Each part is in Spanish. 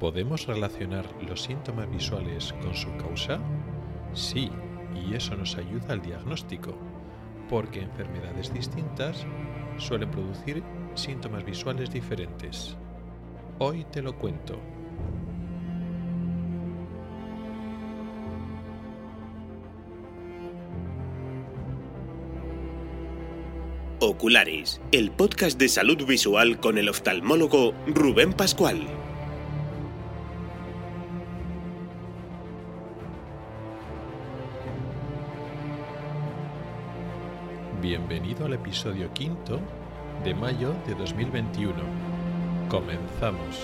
¿Podemos relacionar los síntomas visuales con su causa? Sí, y eso nos ayuda al diagnóstico, porque enfermedades distintas suelen producir síntomas visuales diferentes. Hoy te lo cuento. Oculares, el podcast de salud visual con el oftalmólogo Rubén Pascual. Bienvenido al episodio quinto de mayo de 2021. Comenzamos.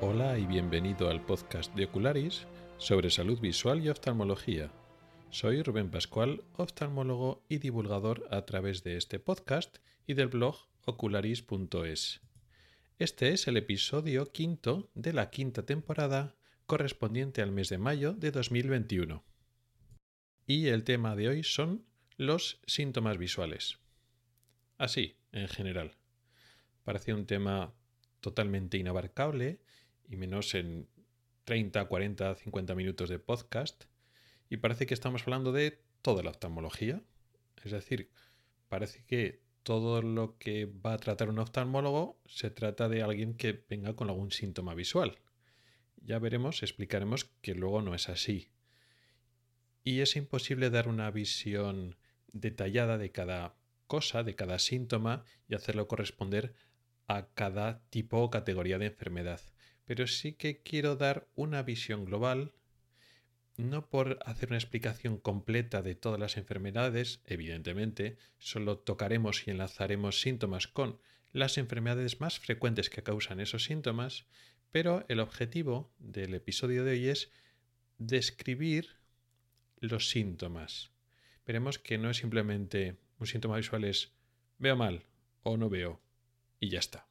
Hola y bienvenido al podcast de Ocularis sobre salud visual y oftalmología. Soy Rubén Pascual, oftalmólogo y divulgador a través de este podcast y del blog ocularis.es. Este es el episodio quinto de la quinta temporada correspondiente al mes de mayo de 2021. Y el tema de hoy son los síntomas visuales. Así, en general. Parece un tema totalmente inabarcable y menos en 30, 40, 50 minutos de podcast y parece que estamos hablando de toda la oftalmología. Es decir, parece que todo lo que va a tratar un oftalmólogo se trata de alguien que venga con algún síntoma visual. Ya veremos, explicaremos que luego no es así. Y es imposible dar una visión detallada de cada cosa, de cada síntoma y hacerlo corresponder a cada tipo o categoría de enfermedad. Pero sí que quiero dar una visión global no por hacer una explicación completa de todas las enfermedades, evidentemente, solo tocaremos y enlazaremos síntomas con las enfermedades más frecuentes que causan esos síntomas, pero el objetivo del episodio de hoy es describir los síntomas. Veremos que no es simplemente un síntoma visual es veo mal o no veo y ya está.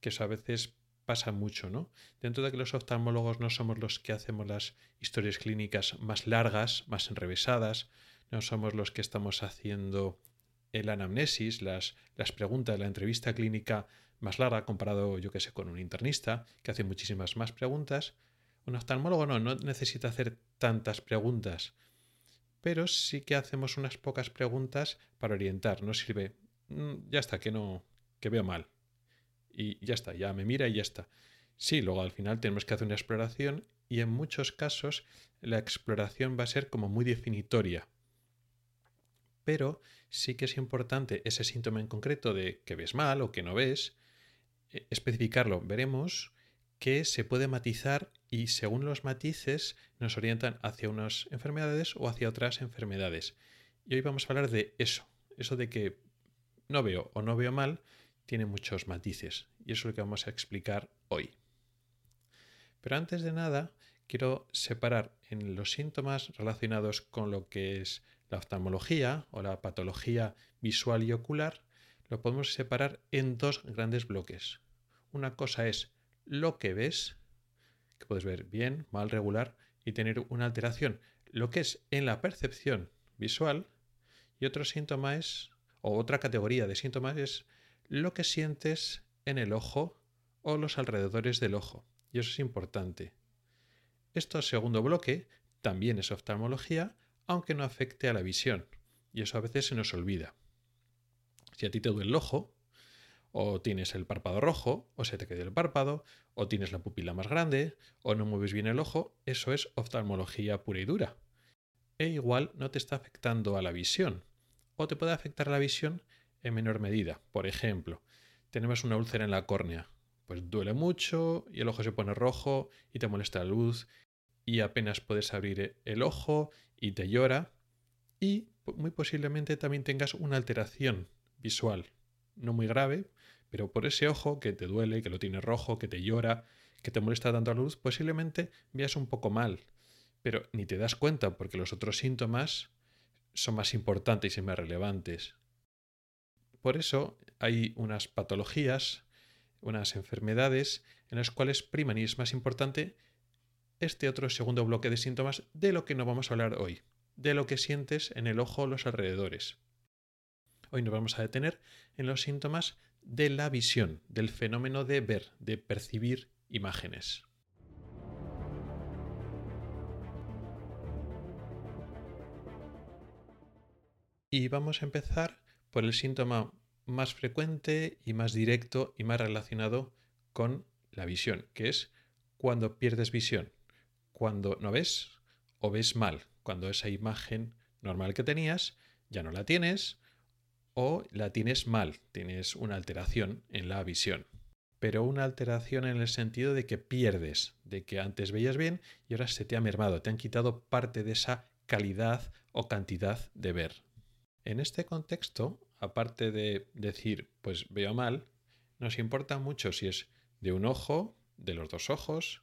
Que eso a veces pasa mucho, ¿no? Dentro de que los oftalmólogos no somos los que hacemos las historias clínicas más largas, más enrevesadas, no somos los que estamos haciendo el anamnesis, las, las preguntas de la entrevista clínica más larga comparado, yo que sé, con un internista, que hace muchísimas más preguntas. Un oftalmólogo no, no necesita hacer tantas preguntas, pero sí que hacemos unas pocas preguntas para orientar. No sirve, mm, ya está, que no, que veo mal y ya está, ya me mira y ya está. Sí, luego al final tenemos que hacer una exploración y en muchos casos la exploración va a ser como muy definitoria. Pero sí que es importante ese síntoma en concreto de que ves mal o que no ves, eh, especificarlo. Veremos que se puede matizar y según los matices nos orientan hacia unas enfermedades o hacia otras enfermedades. Y hoy vamos a hablar de eso, eso de que no veo o no veo mal, tiene muchos matices y eso es lo que vamos a explicar hoy. Pero antes de nada, quiero separar en los síntomas relacionados con lo que es la oftalmología o la patología visual y ocular, lo podemos separar en dos grandes bloques. Una cosa es lo que ves, que puedes ver bien, mal, regular y tener una alteración, lo que es en la percepción visual, y otro síntoma es, o otra categoría de síntomas es lo que sientes en el ojo o los alrededores del ojo. Y eso es importante. Esto segundo bloque también es oftalmología, aunque no afecte a la visión. Y eso a veces se nos olvida. Si a ti te duele el ojo, o tienes el párpado rojo, o se te queda el párpado, o tienes la pupila más grande, o no mueves bien el ojo, eso es oftalmología pura y dura. E igual no te está afectando a la visión, o te puede afectar la visión en menor medida. Por ejemplo, tenemos una úlcera en la córnea. Pues duele mucho y el ojo se pone rojo y te molesta la luz y apenas puedes abrir el ojo y te llora. Y muy posiblemente también tengas una alteración visual, no muy grave, pero por ese ojo que te duele, que lo tiene rojo, que te llora, que te molesta tanto la luz, posiblemente veas un poco mal, pero ni te das cuenta porque los otros síntomas son más importantes y más relevantes. Por eso hay unas patologías, unas enfermedades en las cuales priman y es más importante este otro segundo bloque de síntomas de lo que no vamos a hablar hoy, de lo que sientes en el ojo o los alrededores. Hoy nos vamos a detener en los síntomas de la visión, del fenómeno de ver, de percibir imágenes. Y vamos a empezar por el síntoma más frecuente y más directo y más relacionado con la visión, que es cuando pierdes visión, cuando no ves o ves mal, cuando esa imagen normal que tenías ya no la tienes o la tienes mal, tienes una alteración en la visión. Pero una alteración en el sentido de que pierdes, de que antes veías bien y ahora se te ha mermado, te han quitado parte de esa calidad o cantidad de ver. En este contexto, aparte de decir, pues veo mal, nos importa mucho si es de un ojo, de los dos ojos,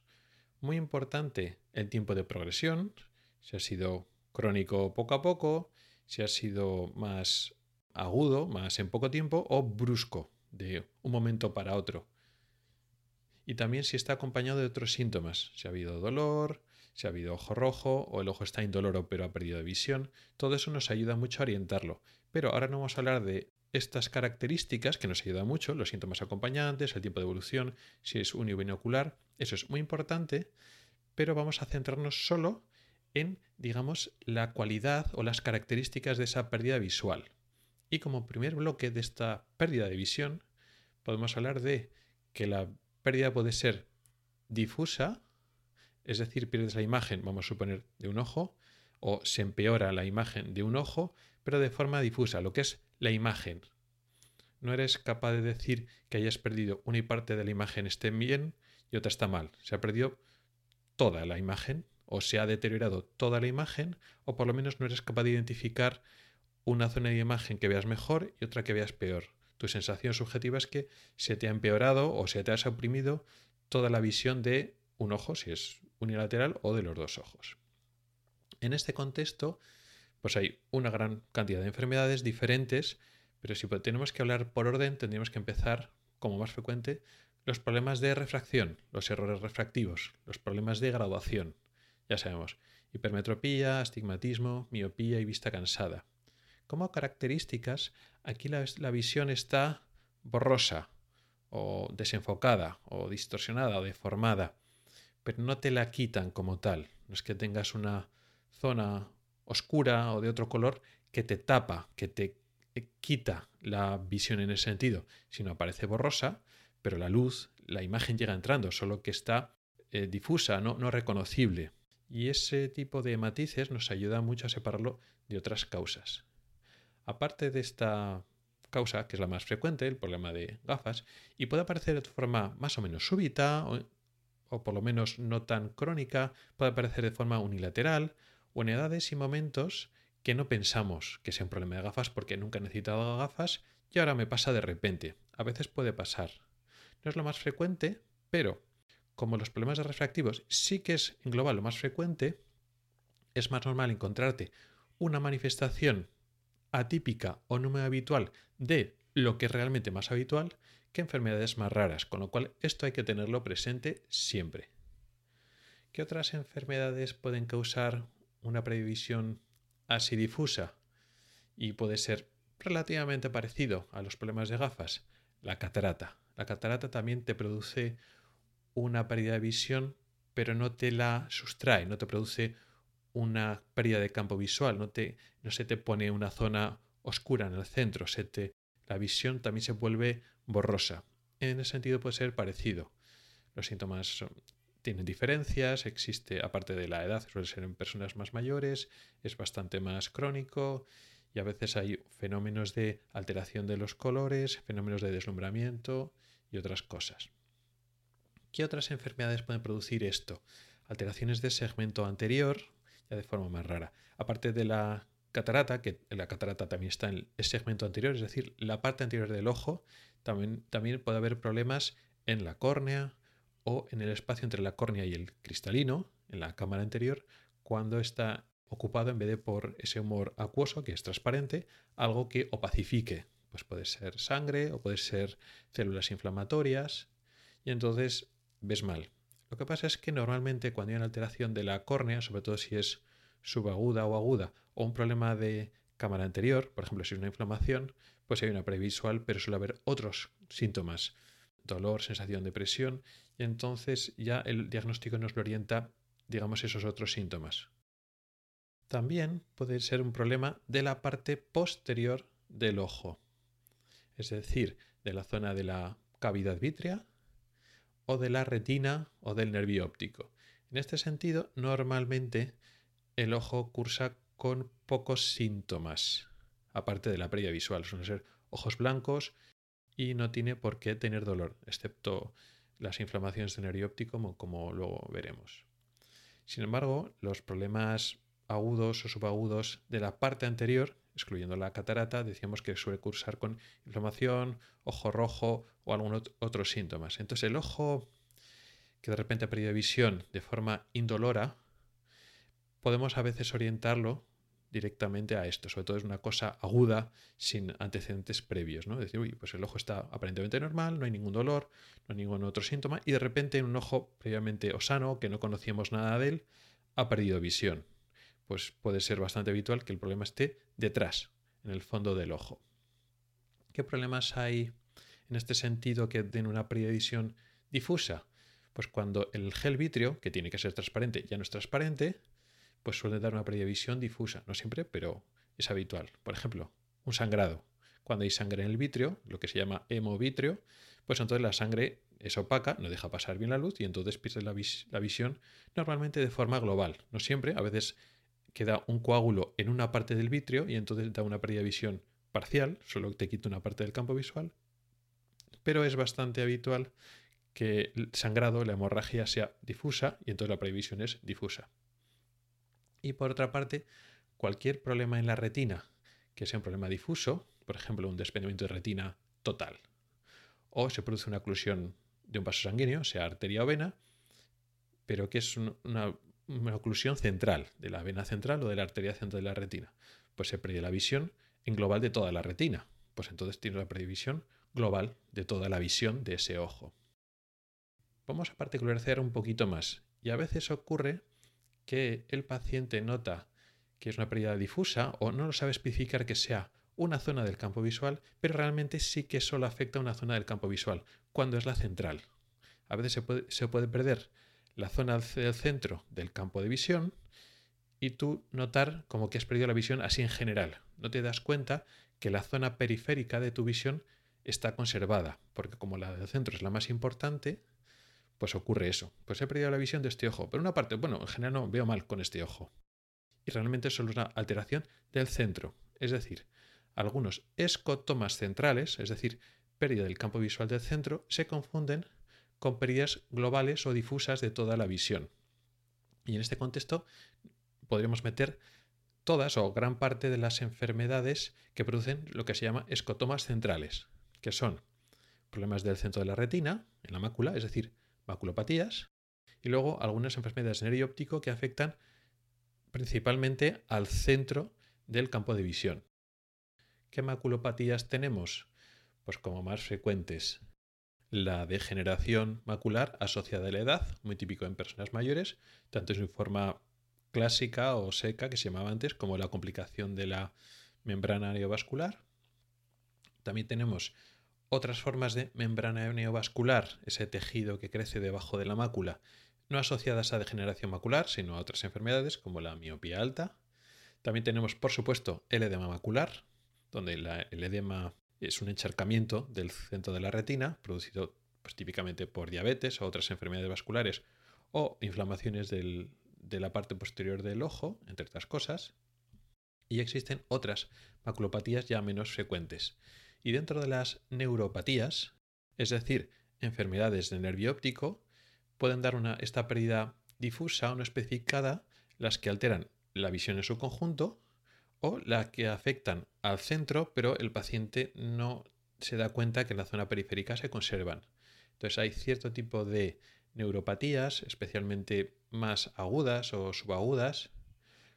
muy importante el tiempo de progresión, si ha sido crónico poco a poco, si ha sido más agudo, más en poco tiempo, o brusco, de un momento para otro. Y también si está acompañado de otros síntomas, si ha habido dolor, si ha habido ojo rojo o el ojo está indoloro pero ha perdido visión, todo eso nos ayuda mucho a orientarlo. Pero ahora no vamos a hablar de estas características que nos ayudan mucho, los síntomas acompañantes, el tiempo de evolución, si es unibinocular, eso es muy importante, pero vamos a centrarnos solo en, digamos, la cualidad o las características de esa pérdida visual. Y como primer bloque de esta pérdida de visión, podemos hablar de que la pérdida puede ser difusa, es decir, pierdes la imagen, vamos a suponer, de un ojo, o se empeora la imagen de un ojo, pero de forma difusa, lo que es la imagen. No eres capaz de decir que hayas perdido una parte de la imagen esté bien y otra está mal. Se ha perdido toda la imagen o se ha deteriorado toda la imagen o por lo menos no eres capaz de identificar una zona de imagen que veas mejor y otra que veas peor. Tu sensación subjetiva es que se te ha empeorado o se te ha suprimido toda la visión de un ojo, si es unilateral, o de los dos ojos. En este contexto, pues hay una gran cantidad de enfermedades diferentes, pero si tenemos que hablar por orden, tendríamos que empezar, como más frecuente, los problemas de refracción, los errores refractivos, los problemas de graduación. Ya sabemos, hipermetropía, astigmatismo, miopía y vista cansada. Como características, aquí la, visión está borrosa o desenfocada o distorsionada o deformada, pero no te la quitan como tal. No es que tengas una zona oscura o de otro color que te tapa, que te quita la visión en ese sentido, sino aparece borrosa, pero la luz, la imagen llega entrando, solo que está eh, difusa, no, no reconocible. Y ese tipo de matices nos ayuda mucho a separarlo de otras causas. Aparte de esta causa, que es la más frecuente, el problema de gafas, y puede aparecer de forma más o menos súbita, o, por lo menos no tan crónica, puede aparecer de forma unilateral, o en edades y momentos que no pensamos que sea un problema de gafas porque nunca he necesitado gafas y ahora me pasa de repente. A veces puede pasar. No es lo más frecuente, pero como los problemas de refractivos sí que es en global lo más frecuente, es más normal encontrarte una manifestación atípica o no muy habitual de lo que es realmente más habitual que enfermedades más raras, con lo cual esto hay que tenerlo presente siempre. ¿Qué otras enfermedades pueden causar una previsión así difusa? Y puede ser relativamente parecido a los problemas de gafas. La catarata. La catarata también te produce una pérdida de visión, pero no te la sustrae, no te produce una pérdida de campo visual, no, te, no se te pone una zona oscura en el centro, se te, la visión también se vuelve borrosa. En ese sentido puede ser parecido. Los síntomas tienen diferencias, existe, aparte de la edad, suele ser en personas más mayores, es bastante más crónico y a veces hay fenómenos de alteración de los colores, fenómenos de deslumbramiento y otras cosas. ¿Qué otras enfermedades pueden producir esto? Alteraciones de segmento anterior, de forma más rara. Aparte de la catarata, que la catarata también está en el segmento anterior, es decir, la parte anterior del ojo, también, también puede haber problemas en la córnea o en el espacio entre la córnea y el cristalino, en la cámara anterior, cuando está ocupado en vez de por ese humor acuoso, que es transparente, algo que opacifique. Pues puede ser sangre o puede ser células inflamatorias y entonces ves mal. Lo que pasa es que normalmente cuando hay una alteración de la córnea, sobre todo si es subaguda o aguda, o un problema de cámara anterior, por ejemplo, si es una inflamación, pues hay una previsual, pero suele haber otros síntomas, dolor, sensación de presión, y entonces ya el diagnóstico nos lo orienta, digamos, esos otros síntomas. También puede ser un problema de la parte posterior del ojo, es decir, de la zona de la cavidad vítrea o de la retina o del nervio óptico. En este sentido, normalmente el ojo cursa con pocos síntomas, aparte de la pérdida visual. Suelen ser ojos blancos y no tiene por qué tener dolor, excepto las inflamaciones del nervio óptico, como, luego veremos. Sin embargo, los problemas agudos o subagudos de la parte anterior, excluyendo la catarata, decíamos que suele cursar con inflamación, ojo rojo o algunos otros síntomas. Entonces el ojo que de repente ha perdido visión de forma indolora, podemos a veces orientarlo directamente a esto. Sobre todo es una cosa aguda sin antecedentes previos. ¿no? Decir, uy, pues el ojo está aparentemente normal, no hay ningún dolor, no hay ningún otro síntoma, y de repente en un ojo previamente o sano, que no conocíamos nada de él, ha perdido visión. Pues puede ser bastante habitual que el problema esté detrás, en el fondo del ojo. ¿Qué problemas hay en este sentido que den una pérdida de visión difusa? Pues cuando el gel vitrio, que tiene que ser transparente, ya no es transparente, pues suele dar una visión difusa. No siempre, pero es habitual. Por ejemplo, un sangrado. Cuando hay sangre en el vitrio, lo que se llama hemovitrio, pues entonces la sangre es opaca, no deja pasar bien la luz y entonces pierde la, la visión normalmente de forma global. No siempre, a veces queda un coágulo en una parte del vitrio y entonces da una pérdida de visión parcial, solo te quita una parte del campo visual, pero es bastante habitual que el sangrado, la hemorragia sea difusa y entonces la previsión es difusa. Y por otra parte, cualquier problema en la retina, que sea un problema difuso, por ejemplo, un desprendimiento de retina total, o se produce una oclusión de un vaso sanguíneo, sea arteria o vena, pero que es una, oclusión central, de la vena central o de la arteria central de la retina, pues se pierde la visión en global de toda la retina. Pues entonces tiene una previsión global de toda la visión de ese ojo. Vamos a particularizar un poquito más. Y a veces ocurre que el paciente nota que es una pérdida difusa o no lo sabe especificar que sea una zona del campo visual, pero realmente sí que solo afecta a una zona del campo visual, cuando es la central. A veces se puede, se puede perder la zona del centro del campo de visión y tú notar como que has perdido la visión así en general. No te das cuenta que la zona periférica de tu visión está conservada, porque como la del centro es la más importante, pues ocurre eso. Pues he perdido la visión de este ojo. Pero una parte, bueno, en general no veo mal con este ojo. Y realmente es solo una alteración del centro. Es decir, algunos escotomas centrales, es decir, pérdida del campo visual del centro, se confunden con pérdidas globales o difusas de toda la visión. Y en este contexto podríamos meter todas o gran parte de las enfermedades que producen lo que se llama escotomas centrales, que son problemas del centro de la retina, en la mácula, es decir, maculopatías y luego algunas enfermedades de nervio óptico que afectan principalmente al centro del campo de visión. ¿Qué maculopatías tenemos? Pues como más frecuentes la degeneración macular asociada a la edad, muy típico en personas mayores, tanto en su forma clásica o seca que se llamaba antes, como la complicación de la membrana neovascular. También tenemos otras formas de membrana neovascular, ese tejido que crece debajo de la mácula, no asociadas a degeneración macular, sino a otras enfermedades como la miopía alta. También tenemos, por supuesto, el edema macular, donde el edema es un encharcamiento del centro de la retina, producido pues, típicamente por diabetes o otras enfermedades vasculares o inflamaciones de la parte posterior del ojo, entre otras cosas. Y existen otras maculopatías ya menos frecuentes. Y dentro de las neuropatías, es decir, enfermedades del nervio óptico, pueden dar una, esta pérdida difusa o no especificada, las que alteran la visión en su conjunto o las que afectan al centro, pero el paciente no se da cuenta que en la zona periférica se conservan. Entonces hay cierto tipo de neuropatías, especialmente más agudas o subagudas,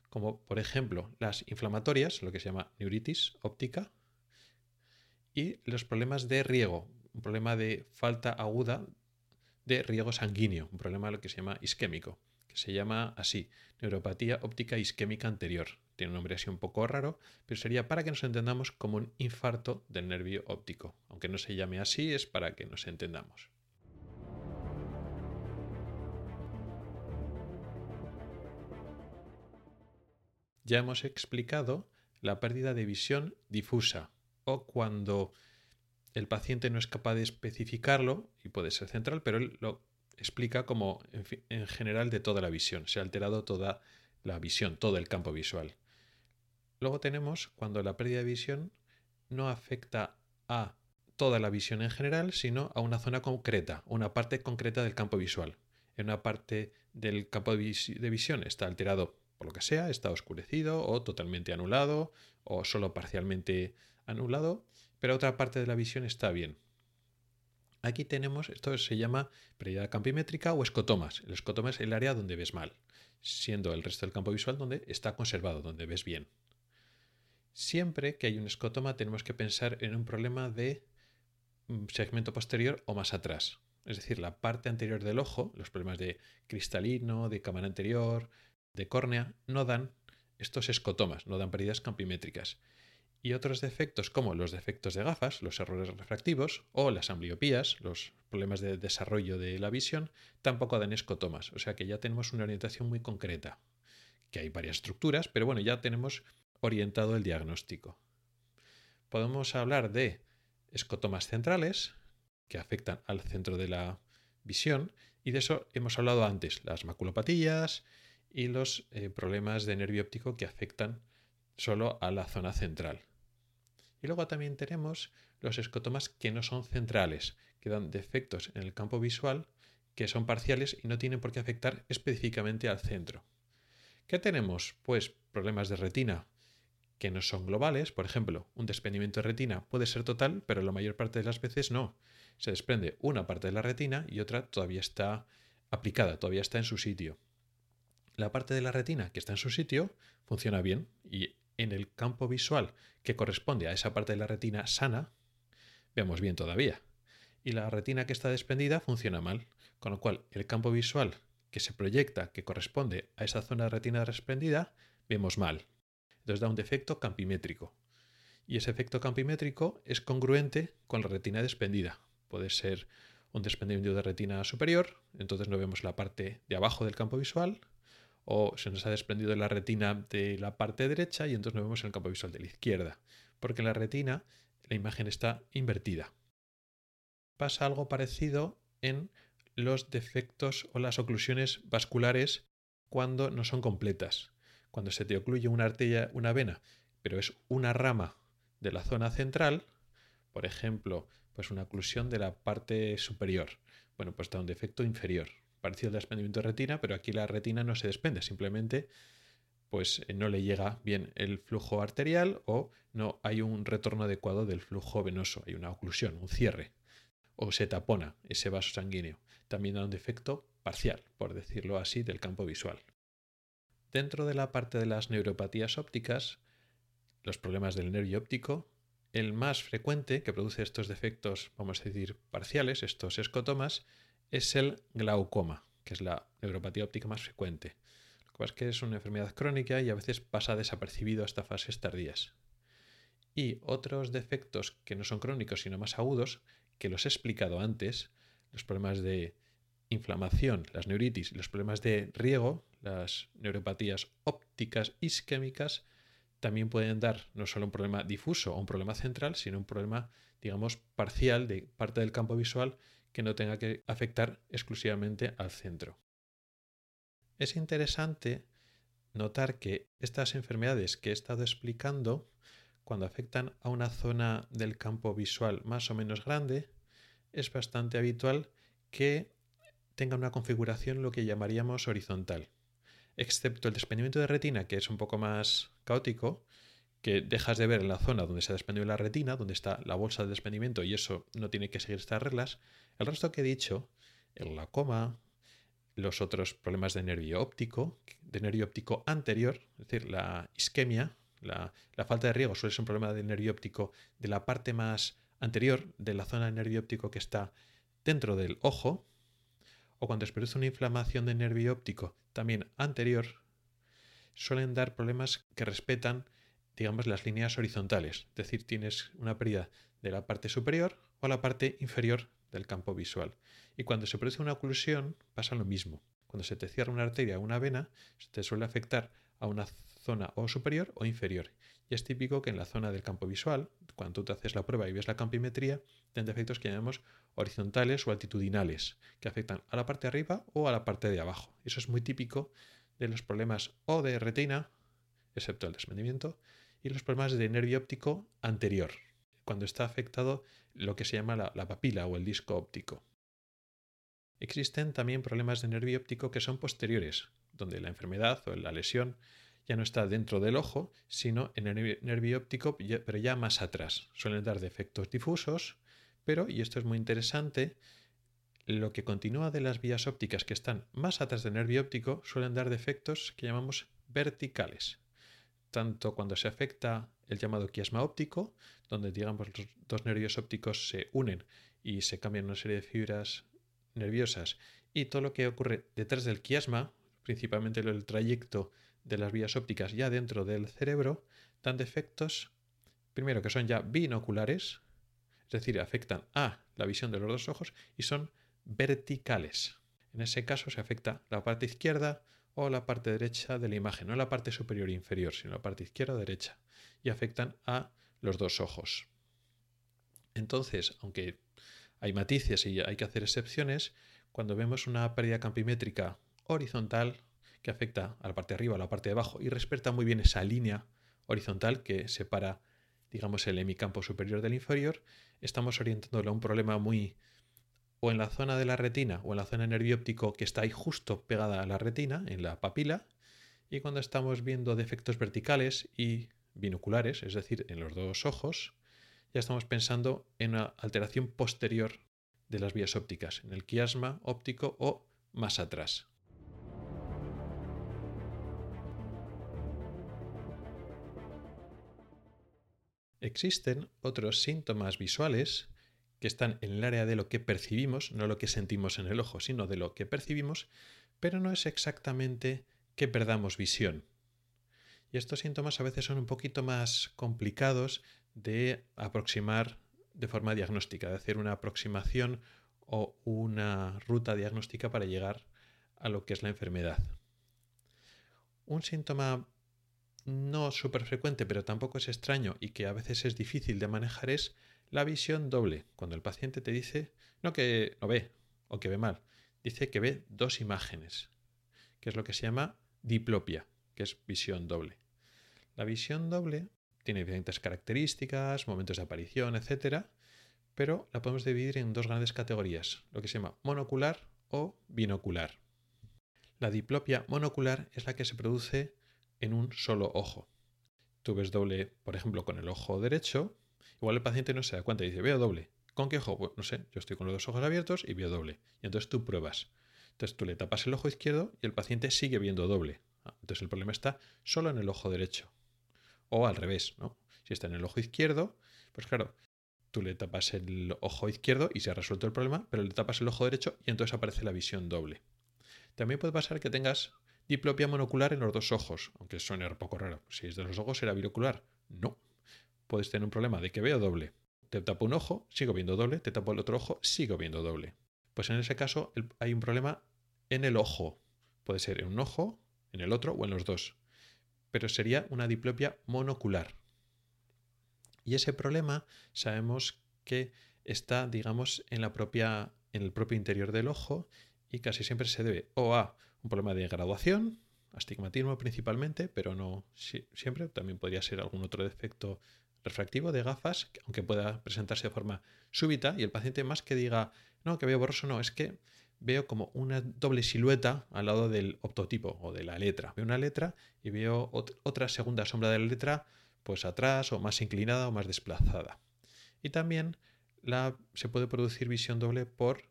como por ejemplo las inflamatorias, lo que se llama neuritis óptica, y los problemas de riego, un problema de falta aguda de riego sanguíneo, un problema lo que se llama isquémico, que se llama así, neuropatía óptica isquémica anterior. Tiene un nombre así un poco raro, pero sería para que nos entendamos como un infarto del nervio óptico. Aunque no se llame así, es para que nos entendamos. Ya hemos explicado la pérdida de visión difusa o cuando el paciente no es capaz de especificarlo, y puede ser central, pero él lo explica como en, general de toda la visión. Se ha alterado toda la visión, todo el campo visual. Luego tenemos cuando la pérdida de visión no afecta a toda la visión en general, sino a una zona concreta, una parte concreta del campo visual. En una parte del campo de visión está alterado por lo que sea, está oscurecido o totalmente anulado o solo parcialmente anulado, pero otra parte de la visión está bien. Aquí tenemos, esto se llama pérdida campimétrica o escotomas. El escotoma es el área donde ves mal, siendo el resto del campo visual donde está conservado, donde ves bien. Siempre que hay un escotoma tenemos que pensar en un problema de mm, segmento posterior o más atrás. Es decir, la parte anterior del ojo, los problemas de cristalino, de cámara anterior, de córnea, no dan estos escotomas, no dan pérdidas campimétricas y otros defectos como los defectos de gafas, los errores refractivos o las ambliopías, los problemas de desarrollo de la visión, tampoco dan escotomas. O sea que ya tenemos una orientación muy concreta, que hay varias estructuras, pero bueno, ya tenemos orientado el diagnóstico. Podemos hablar de escotomas centrales, que afectan al centro de la visión, y de eso hemos hablado antes, las maculopatías y los eh, problemas de nervio óptico que afectan solo a la zona central. Y luego también tenemos los escotomas que no son centrales, que dan defectos en el campo visual que son parciales y no tienen por qué afectar específicamente al centro. ¿Qué tenemos? Pues problemas de retina que no son globales, por ejemplo, un desprendimiento de retina puede ser total, pero la mayor parte de las veces no. Se desprende una parte de la retina y otra todavía está aplicada, todavía está en su sitio. La parte de la retina que está en su sitio funciona bien y en el campo visual que corresponde a esa parte de la retina sana, vemos bien todavía. Y la retina que está desprendida funciona mal, con lo cual el campo visual que se proyecta, que corresponde a esa zona de retina desprendida, vemos mal. Entonces da un defecto campimétrico. Y ese efecto campimétrico es congruente con la retina desprendida. Puede ser un desprendimiento de retina superior, entonces no vemos la parte de abajo del campo visual, o se nos ha desprendido la retina de la parte derecha y entonces nos vemos en el campo visual de la izquierda, porque en la retina la imagen está invertida. Pasa algo parecido en los defectos o las oclusiones vasculares cuando no son completas. Cuando se te ocluye una arteria, una vena, pero es una rama de la zona central, por ejemplo, pues una oclusión de la parte superior. Bueno, pues está un defecto inferior parecido al desprendimiento de retina, pero aquí la retina no se desprende, simplemente pues eh, no le llega bien el flujo arterial o no hay un retorno adecuado del flujo venoso, hay una oclusión, un cierre, o se tapona ese vaso sanguíneo. También da un defecto parcial, por decirlo así, del campo visual. Dentro de la parte de las neuropatías ópticas, los problemas del nervio óptico, el más frecuente que produce estos defectos, vamos a decir, parciales, estos escotomas, es el glaucoma, que es la neuropatía óptica más frecuente. Lo que pasa es que es una enfermedad crónica y a veces pasa desapercibido hasta fases tardías. Y otros defectos que no son crónicos sino más agudos, que los he explicado antes, los problemas de inflamación, las neuritis los problemas de riego, las neuropatías ópticas isquémicas, también pueden dar no solo un problema difuso o un problema central, sino un problema, digamos, parcial de parte del campo visual que no tenga que afectar exclusivamente al centro. Es interesante notar que estas enfermedades que he estado explicando, cuando afectan a una zona del campo visual más o menos grande, es bastante habitual que tengan una configuración lo que llamaríamos horizontal. Excepto el desprendimiento de retina, que es un poco más caótico, que dejas de ver en la zona donde se ha desprendido la retina, donde está la bolsa de desprendimiento y eso no tiene que seguir estas reglas, el resto que he dicho, el glaucoma, los otros problemas de nervio óptico, de nervio óptico anterior, es decir, la isquemia, la, falta de riego suele ser un problema de nervio óptico de la parte más anterior de la zona de nervio óptico que está dentro del ojo, o cuando se produce una inflamación del nervio óptico también anterior, suelen dar problemas que respetan, digamos, las líneas horizontales. Es decir, tienes una pérdida de la parte superior o la parte inferior del campo visual. Y cuando se produce una oclusión pasa lo mismo. Cuando se te cierra una arteria o una vena, se te suele afectar a una zona o superior o inferior. Y es típico que en la zona del campo visual, cuando tú te haces la prueba y ves la campimetría, ten defectos que llamamos horizontales o altitudinales, que afectan a la parte de arriba o a la parte de abajo. Eso es muy típico de los problemas o de retina, excepto el desprendimiento, y los problemas de nervio óptico anterior, cuando está afectado lo que se llama la, la papila o el disco óptico. Existen también problemas de nervio óptico que son posteriores, donde la enfermedad o la lesión ya no está dentro del ojo, sino en el nervio óptico, pero ya más atrás. Suelen dar defectos difusos, pero, y esto es muy interesante, lo que continúa de las vías ópticas que están más atrás del nervio óptico suelen dar defectos que llamamos verticales. Tanto cuando se afecta el llamado quiasma óptico, donde digamos los dos nervios ópticos se unen y se cambian una serie de fibras nerviosas, y todo lo que ocurre detrás del quiasma, principalmente el trayecto de las vías ópticas ya dentro del cerebro, dan defectos, primero que son ya binoculares, es decir, afectan a la visión de los dos ojos y son verticales. En ese caso se afecta la parte izquierda o la parte derecha de la imagen, no la parte superior e inferior, sino la parte izquierda o derecha, y afectan a los dos ojos. Entonces, aunque hay matices y hay que hacer excepciones, cuando vemos una pérdida campimétrica horizontal que afecta a la parte de arriba, a la parte de abajo y respeta muy bien esa línea horizontal que separa, digamos, el hemicampo superior del inferior, estamos orientándolo a un problema muy o en la zona de la retina o en la zona nervio óptico que está ahí justo pegada a la retina, en la papila, y cuando estamos viendo defectos verticales y binoculares, es decir, en los dos ojos, ya estamos pensando en una alteración posterior de las vías ópticas, en el quiasma óptico o más atrás. Existen otros síntomas visuales que están en el área de lo que percibimos, no lo que sentimos en el ojo, sino de lo que percibimos, pero no es exactamente que perdamos visión. Y estos síntomas a veces son un poquito más complicados de aproximar de forma diagnóstica, de hacer una aproximación o una ruta diagnóstica para llegar a lo que es la enfermedad. Un síntoma no súper frecuente, pero tampoco es extraño y que a veces es difícil de manejar es la visión doble. Cuando el paciente te dice, no que no ve o que ve mal, dice que ve dos imágenes, que es lo que se llama diplopia, que es visión doble. La visión doble tiene diferentes características, momentos de aparición, etc. Pero la podemos dividir en dos grandes categorías, lo que se llama monocular o binocular. La diplopia monocular es la que se produce en un solo ojo. Tú ves doble, por ejemplo, con el ojo derecho, igual el paciente no se da cuenta y dice, veo doble. ¿Con qué ojo? Pues no sé, yo estoy con los dos ojos abiertos y veo doble. Y entonces tú pruebas. Entonces tú le tapas el ojo izquierdo y el paciente sigue viendo doble. Ah, entonces el problema está solo en el ojo derecho. O al revés, ¿no? Si está en el ojo izquierdo, pues claro, tú le tapas el ojo izquierdo y se ha resuelto el problema, pero le tapas el ojo derecho y entonces aparece la visión doble. También puede pasar que tengas diplopia monocular en los dos ojos, aunque suene un poco raro. Si es de los ojos, será bilocular. No. Puedes tener un problema de que veo doble. Te tapo un ojo, sigo viendo doble, te tapo el otro ojo, sigo viendo doble. Pues en ese caso hay un problema en el ojo. Puede ser en un ojo, en el otro o en los dos. Pero sería una diplopia monocular. Y ese problema sabemos que está, digamos, en la propia en el propio interior del ojo y casi siempre se debe o a un problema de graduación, astigmatismo principalmente, pero no siempre, también podría ser algún otro defecto refractivo de gafas, aunque pueda presentarse de forma súbita y el paciente más que diga, no, que veo borroso, no, es que veo como una doble silueta al lado del optotipo o de la letra. Veo una letra y veo otra segunda sombra de la letra pues atrás o más inclinada o más desplazada. Y también se puede producir visión doble por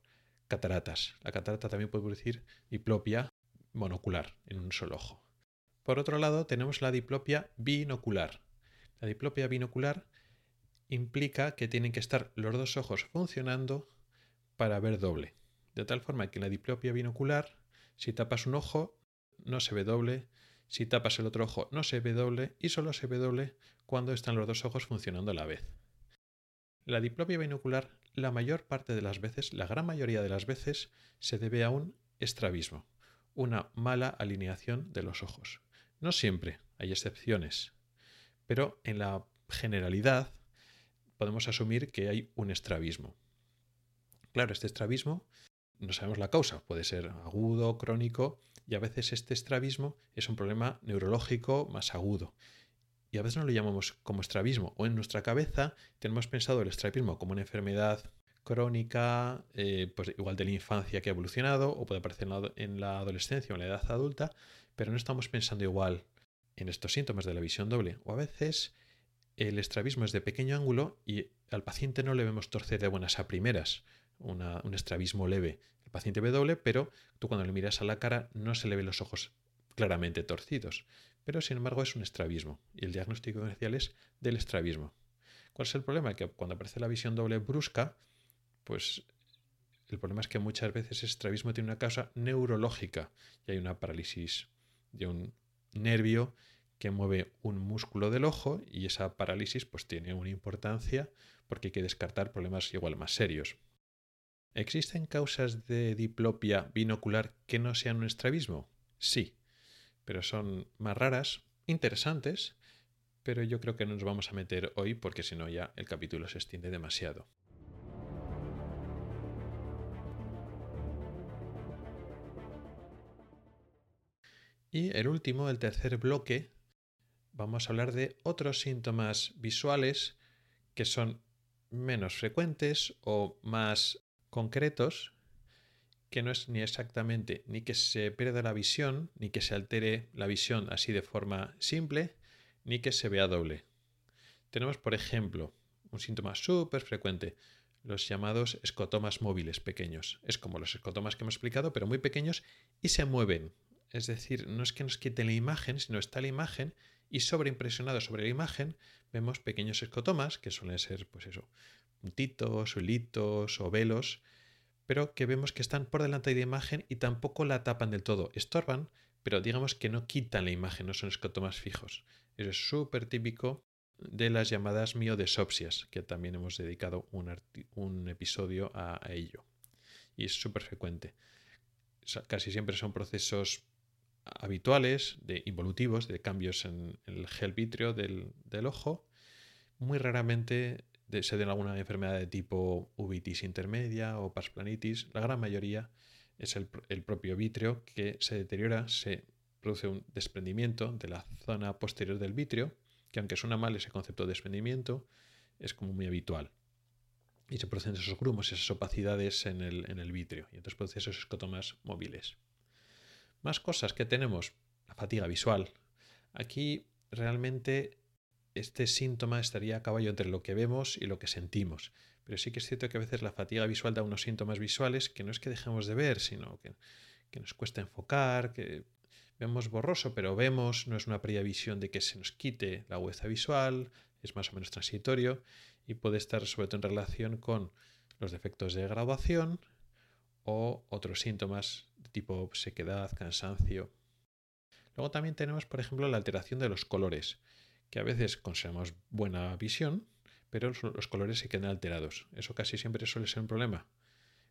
cataratas. La catarata también puede producir diplopia monocular en un solo ojo. Por otro lado, tenemos la diplopia binocular. La diplopia binocular implica que tienen que estar los dos ojos funcionando para ver doble. De tal forma que en la diplopia binocular, si tapas un ojo, no se ve doble, si tapas el otro ojo, no se ve doble y solo se ve doble cuando están los dos ojos funcionando a la vez. La diplopia binocular, la mayor parte de las veces, la gran mayoría de las veces, se debe a un estrabismo, una mala alineación de los ojos. No siempre, hay excepciones, pero en la generalidad podemos asumir que hay un estrabismo. Claro, este estrabismo no sabemos la causa, puede ser agudo, crónico, y a veces este estrabismo es un problema neurológico más agudo. Y a veces no lo llamamos como estrabismo, o en nuestra cabeza tenemos pensado el estrabismo como una enfermedad crónica, eh, pues igual de la infancia que ha evolucionado, o puede aparecer en la adolescencia o en la edad adulta, pero no estamos pensando igual en estos síntomas de la visión doble. O a veces el estrabismo es de pequeño ángulo y al paciente no le vemos torcer de buenas a primeras, un estrabismo leve. El paciente ve doble, pero tú cuando le miras a la cara no se le ven los ojos claramente torcidos. Pero sin embargo es un estrabismo y el diagnóstico inicial es del estrabismo. ¿Cuál es el problema? Que cuando aparece la visión doble brusca, pues el problema es que muchas veces el estrabismo tiene una causa neurológica y hay una parálisis de un nervio que mueve un músculo del ojo y esa parálisis pues tiene una importancia porque hay que descartar problemas igual más serios. ¿Existen causas de diplopia binocular que no sean un estrabismo? Sí, pero son más raras, interesantes, pero yo creo que no nos vamos a meter hoy porque si no ya el capítulo se extiende demasiado. Y el último, el tercer bloque, vamos a hablar de otros síntomas visuales que son menos frecuentes o más concretos, que no es ni exactamente ni que se pierda la visión, ni que se altere la visión así de forma simple, ni que se vea doble. Tenemos, por ejemplo, un síntoma súper frecuente, los llamados escotomas móviles pequeños. Es como los escotomas que hemos explicado, pero muy pequeños y se mueven. Es decir, no es que nos quiten la imagen, sino está la imagen y sobreimpresionado sobre la imagen vemos pequeños escotomas, que suelen ser, pues eso, puntitos, hilitos o velos, pero que vemos que están por delante de la imagen y tampoco la tapan del todo. Estorban, pero digamos que no quitan la imagen, no son escotomas fijos. Eso es súper típico de las llamadas miodesopsias, que también hemos dedicado un, episodio a, ello. Y es súper frecuente. casi siempre son procesos habituales, de involutivos, de cambios en el gel vítreo del, ojo. Muy raramente se den alguna enfermedad de tipo uvitis intermedia o pasplanitis. La gran mayoría es el, propio vítreo que se deteriora, se produce un desprendimiento de la zona posterior del vítreo, que aunque suena mal ese concepto de desprendimiento, es como muy habitual. Y se producen esos grumos, esas opacidades en el, en el vitrio, y entonces producen esos escotomas móviles. Más cosas que tenemos. La fatiga visual. Aquí realmente este síntoma estaría a caballo entre lo que vemos y lo que sentimos. Pero sí que es cierto que a veces la fatiga visual da unos síntomas visuales que no es que dejemos de ver, sino que, nos cuesta enfocar, que vemos borroso, pero vemos, no es una previa de que se nos quite la agudeza visual, es más o menos transitorio y puede estar sobre todo en relación con los defectos de graduación o otros síntomas tipo sequedad, cansancio. Luego también tenemos, por ejemplo, la alteración de los colores, que a veces conservamos buena visión, pero los colores se quedan alterados. Eso casi siempre suele ser un problema.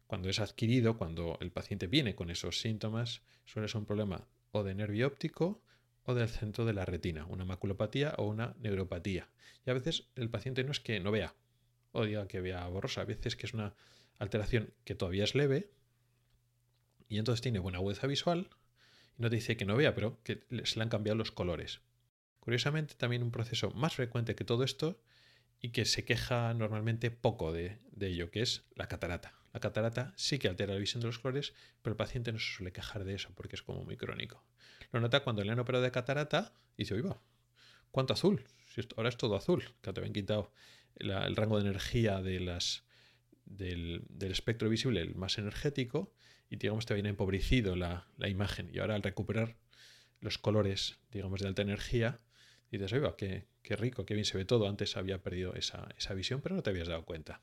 Cuando es adquirido, cuando el paciente viene con esos síntomas, suele ser un problema o de nervio óptico o del centro de la retina, una maculopatía o una neuropatía. Y a veces el paciente no es que no vea o diga que vea borrosa, a veces que es una alteración que todavía es leve, y entonces tiene buena agudeza visual y no te dice que no vea, pero que se le han cambiado los colores. Curiosamente, también un proceso más frecuente que todo esto y que se queja normalmente poco de, ello, que es la catarata. La catarata sí que altera la visión de los colores, pero el paciente no se suele quejar de eso porque es como muy crónico. Lo nota cuando le han operado de catarata y dice, oiga, ¿cuánto azul? Ahora es todo azul, que te habían quitado el rango de energía del, del espectro visible, el más energético, y digamos te viene empobrecido la, imagen. Y ahora al recuperar los colores, digamos, de alta energía, dices, oiga, qué, qué rico, qué bien se ve todo. Antes había perdido esa, visión, pero no te habías dado cuenta.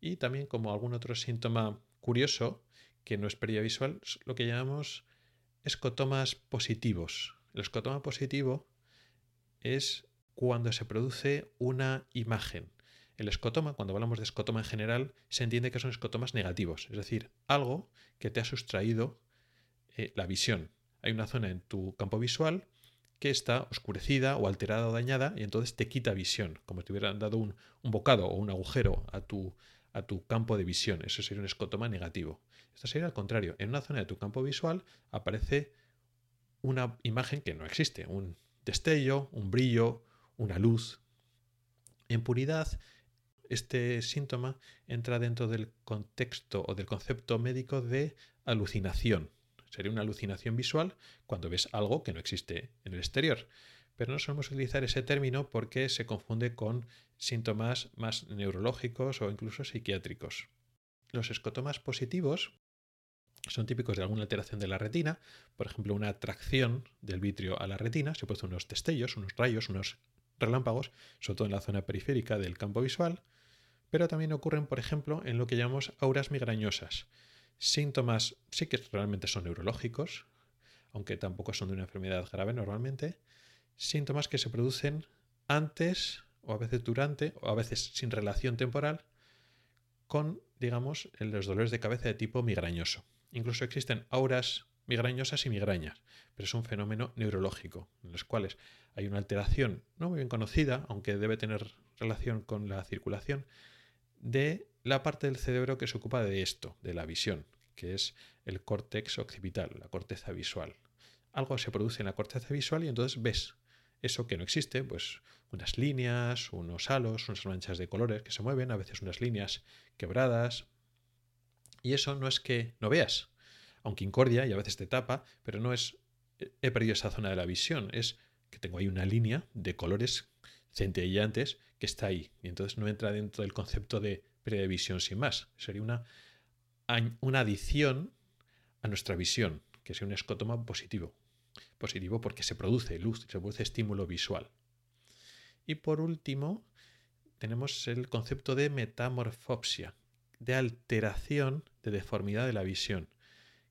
Y también como algún otro síntoma curioso que no es pérdida visual, lo que llamamos escotomas positivos. El escotoma positivo es cuando se produce una imagen. El escotoma, cuando hablamos de escotoma en general, se entiende que son escotomas negativos, es decir, algo que te ha sustraído eh, la visión. Hay una zona en tu campo visual que está oscurecida o alterada o dañada y entonces te quita visión, como si te hubieran dado un, bocado o un agujero a tu, a tu campo de visión. Eso sería un escotoma negativo. Esto sería al contrario. En una zona de tu campo visual aparece una imagen que no existe, un destello, un brillo, una luz. En puridad, este síntoma entra dentro del contexto o del concepto médico de alucinación. Sería una alucinación visual cuando ves algo que no existe en el exterior. Pero no solemos utilizar ese término porque se confunde con síntomas más neurológicos o incluso psiquiátricos. Los escotomas positivos son típicos de alguna alteración de la retina, por ejemplo, una atracción del vitrio a la retina, se puede unos destellos, unos rayos, unos relámpagos, sobre todo en la zona periférica del campo visual, pero también ocurren, por ejemplo, en lo que llamamos auras migrañosas. Síntomas sí que realmente son neurológicos, aunque tampoco son de una enfermedad grave normalmente, síntomas que se producen antes o a veces durante o a veces sin relación temporal con, digamos, los dolores de cabeza de tipo migrañoso. Incluso existen auras migrañosas y migrañas, pero es un fenómeno neurológico, en los cuales hay una alteración no muy bien conocida, aunque debe tener relación con la circulación, de la parte del cerebro que se ocupa de esto, de la visión, que es el córtex occipital, la corteza visual. Algo se produce en la corteza visual y entonces ves eso que no existe, pues unas líneas, unos halos, unas manchas de colores que se mueven, a veces unas líneas quebradas. Y eso no es que no veas, aunque incordia y a veces te tapa, pero no es he perdido esa zona de la visión, es que tengo ahí una línea de colores centellantes que está ahí. Y entonces no entra dentro del concepto de previsión sin más. Sería una, una adición a nuestra visión, que sea un escotoma positivo. Positivo porque se produce luz, se produce estímulo visual. Y por último, tenemos el concepto de metamorfopsia, de alteración, de deformidad de la visión,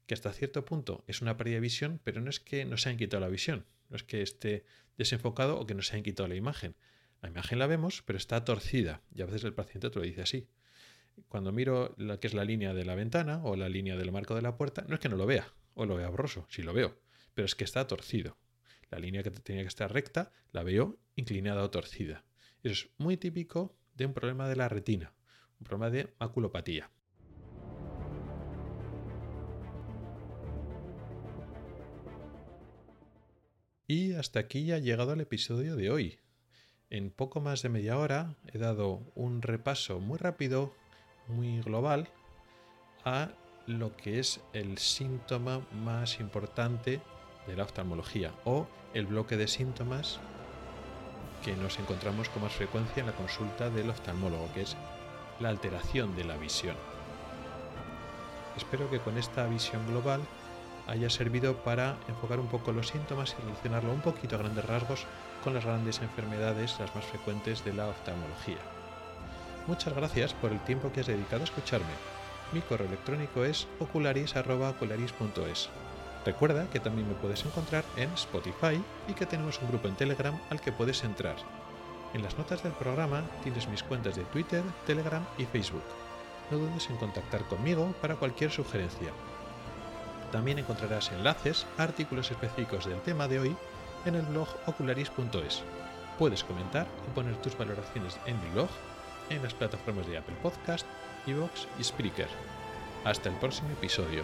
que hasta cierto punto es una pérdida de visión, pero no es que nos hayan quitado la visión, no es que esté desenfocado o que nos hayan quitado la imagen, la imagen la vemos, pero está torcida y a veces el paciente te lo dice así. Cuando miro lo que es la línea de la ventana o la línea del marco de la puerta, no es que no lo vea o lo vea borroso, sí lo veo, pero es que está torcido. La línea que tenía que estar recta la veo inclinada o torcida. Eso es muy típico de un problema de la retina, un problema de maculopatía. Y hasta aquí ya ha llegado el episodio de hoy. En poco más de media hora he dado un repaso muy rápido, muy global, a lo que es el síntoma más importante de la oftalmología o el bloque de síntomas que nos encontramos con más frecuencia en la consulta del oftalmólogo, que es la alteración de la visión. Espero que con esta visión global haya servido para enfocar un poco los síntomas y relacionarlo un poquito a grandes rasgos con las grandes enfermedades, las más frecuentes de la oftalmología. Muchas gracias por el tiempo que has dedicado a escucharme. Mi correo electrónico es ocularis.ocularis.es. Recuerda que también me puedes encontrar en Spotify y que tenemos un grupo en Telegram al que puedes entrar. En las notas del programa tienes mis cuentas de Twitter, Telegram y Facebook. No dudes en contactar conmigo para cualquier sugerencia. También encontrarás enlaces a artículos específicos del tema de hoy en el blog ocularis.es. Puedes comentar y poner tus valoraciones en mi blog, en las plataformas de Apple Podcast, Evox y Spreaker. Hasta el próximo episodio.